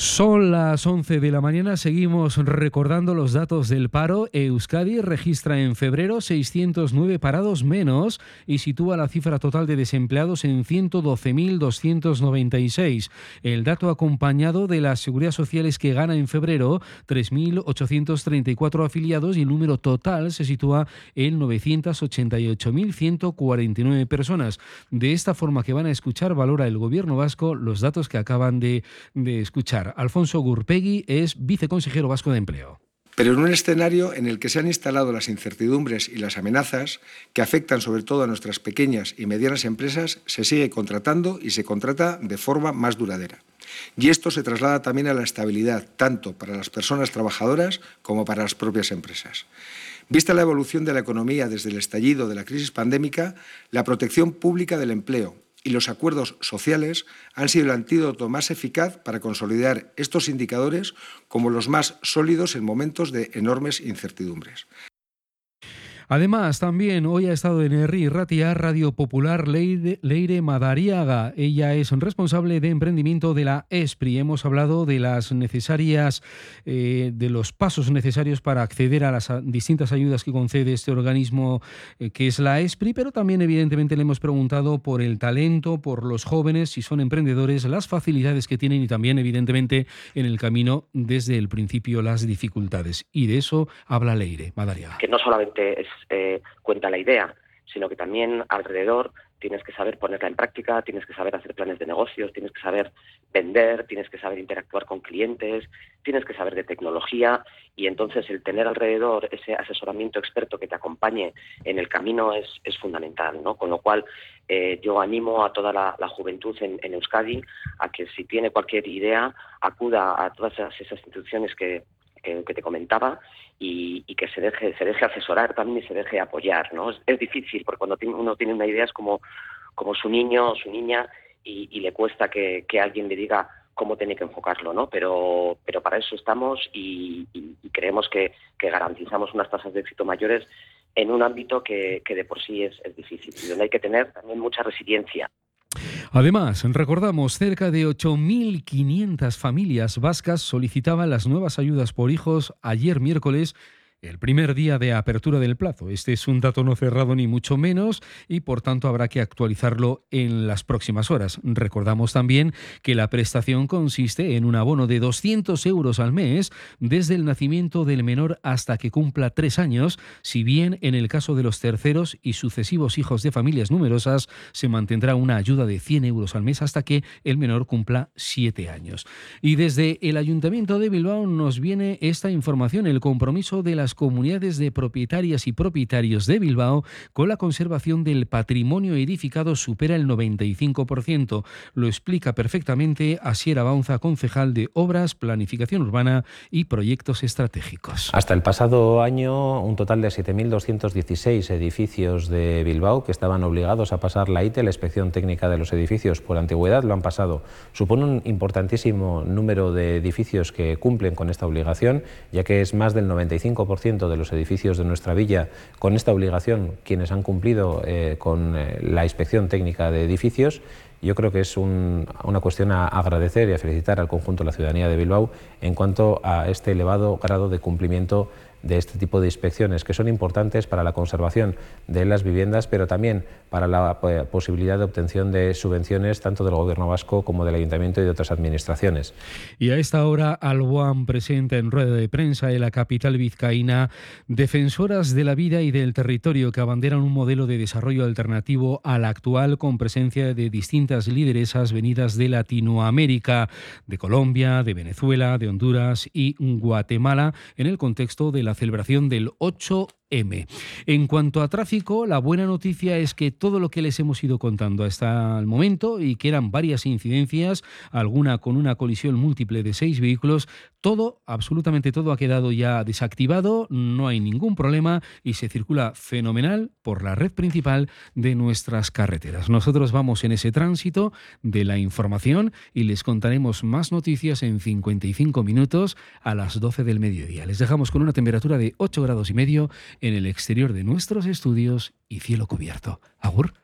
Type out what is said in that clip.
Son las 11 de la mañana, seguimos recordando los datos del paro. Euskadi registra en febrero 609 parados menos y sitúa la cifra total de desempleados en 112.296. El dato acompañado de las seguridad sociales que gana en febrero 3.834 afiliados y el número total se sitúa en 988.149 personas. De esta forma que van a escuchar valora el gobierno vasco los datos que acaban de escuchar. Alfonso Gurpegui es viceconsejero vasco de Empleo. Pero en un escenario en el que se han instalado las incertidumbres y las amenazas que afectan sobre todo a nuestras pequeñas y medianas empresas, se sigue contratando y se contrata de forma más duradera. Y esto se traslada también a la estabilidad, tanto para las personas trabajadoras como para las propias empresas. Vista la evolución de la economía desde el estallido de la crisis pandémica, la protección pública del empleo y los acuerdos sociales han sido el antídoto más eficaz para consolidar estos indicadores como los más sólidos en momentos de enormes incertidumbres. Además, también hoy ha estado en ERRI Ratia Radio Popular Leire, Madariaga. Ella es responsable de emprendimiento de la ESPRI. Hemos hablado de las necesarias, eh, de los pasos necesarios para acceder a las distintas ayudas que concede este organismo eh, que es la ESPRI, pero también evidentemente le hemos preguntado por el talento, por los jóvenes, si son emprendedores, las facilidades que tienen y también evidentemente en el camino desde el principio las dificultades. Y de eso habla Leire Madariaga. Que no solamente es eh, cuenta la idea, sino que también alrededor tienes que saber ponerla en práctica, tienes que saber hacer planes de negocios, tienes que saber vender, tienes que saber interactuar con clientes, tienes que saber de tecnología y entonces el tener alrededor ese asesoramiento experto que te acompañe en el camino es, fundamental, ¿no? Con lo cual eh, yo animo a toda la, juventud en, Euskadi a que si tiene cualquier idea acuda a todas esas instituciones que, que, te comentaba y, que se deje, se deje asesorar también y se deje apoyar. ¿no? Es, difícil porque cuando uno tiene una idea es como, como su niño o su niña y, le cuesta que, alguien le diga cómo tiene que enfocarlo, ¿no? Pero, pero para eso estamos y, creemos que, garantizamos unas tasas de éxito mayores en un ámbito que, de por sí es, es difícil y donde hay que tener también mucha resiliencia. Además, recordamos, cerca de 8.500 familias vascas solicitaban las nuevas ayudas por hijos ayer miércoles el primer día de apertura del plazo. Este es un dato no cerrado ni mucho menos y por tanto habrá que actualizarlo en las próximas horas. Recordamos también que la prestación consiste en un abono de 200 euros al mes desde el nacimiento del menor hasta que cumpla tres años, si bien en el caso de los terceros y sucesivos hijos de familias numerosas se mantendrá una ayuda de 100 euros al mes hasta que el menor cumpla siete años. Y desde el Ayuntamiento de Bilbao nos viene esta información, el compromiso de la comunidades de propietarias y propietarios de Bilbao con la conservación del patrimonio edificado supera el 95%. Lo explica perfectamente Asiera Baunza, concejal de Obras, Planificación Urbana y Proyectos Estratégicos. Hasta el pasado año, un total de 7.216 edificios de Bilbao que estaban obligados a pasar la ITE, la inspección técnica de los edificios por antigüedad, lo han pasado. Supone un importantísimo número de edificios que cumplen con esta obligación, ya que es más del 95% de los edificios de nuestra villa con esta obligación, quienes han cumplido eh, con eh, la inspección técnica de edificios. Yo creo que es una cuestión a agradecer y a felicitar al conjunto de la ciudadanía de Bilbao en cuanto a este elevado grado de cumplimiento de este tipo de inspecciones que son importantes para la conservación de las viviendas, pero también para la eh, posibilidad de obtención de subvenciones tanto del Gobierno vasco como del Ayuntamiento y de otras administraciones. Y a esta hora, Alboan presenta en rueda de prensa en la capital vizcaína defensoras de la vida y del territorio que abanderan un modelo de desarrollo alternativo al actual con presencia de distintas lideresas venidas de Latinoamérica, de Colombia, de Venezuela, de Honduras y Guatemala en el contexto de la celebración del 8 En cuanto a tráfico, la buena noticia es que todo lo que les hemos ido contando hasta el momento y que eran varias incidencias, alguna con una colisión múltiple de seis vehículos, todo, absolutamente todo ha quedado ya desactivado, no hay ningún problema y se circula fenomenal por la red principal de nuestras carreteras. Nosotros vamos en ese tránsito de la información y les contaremos más noticias en 55 minutos a las 12 del mediodía. Les dejamos con una temperatura de 8 grados y medio en el exterior de nuestros estudios y cielo cubierto. Agur.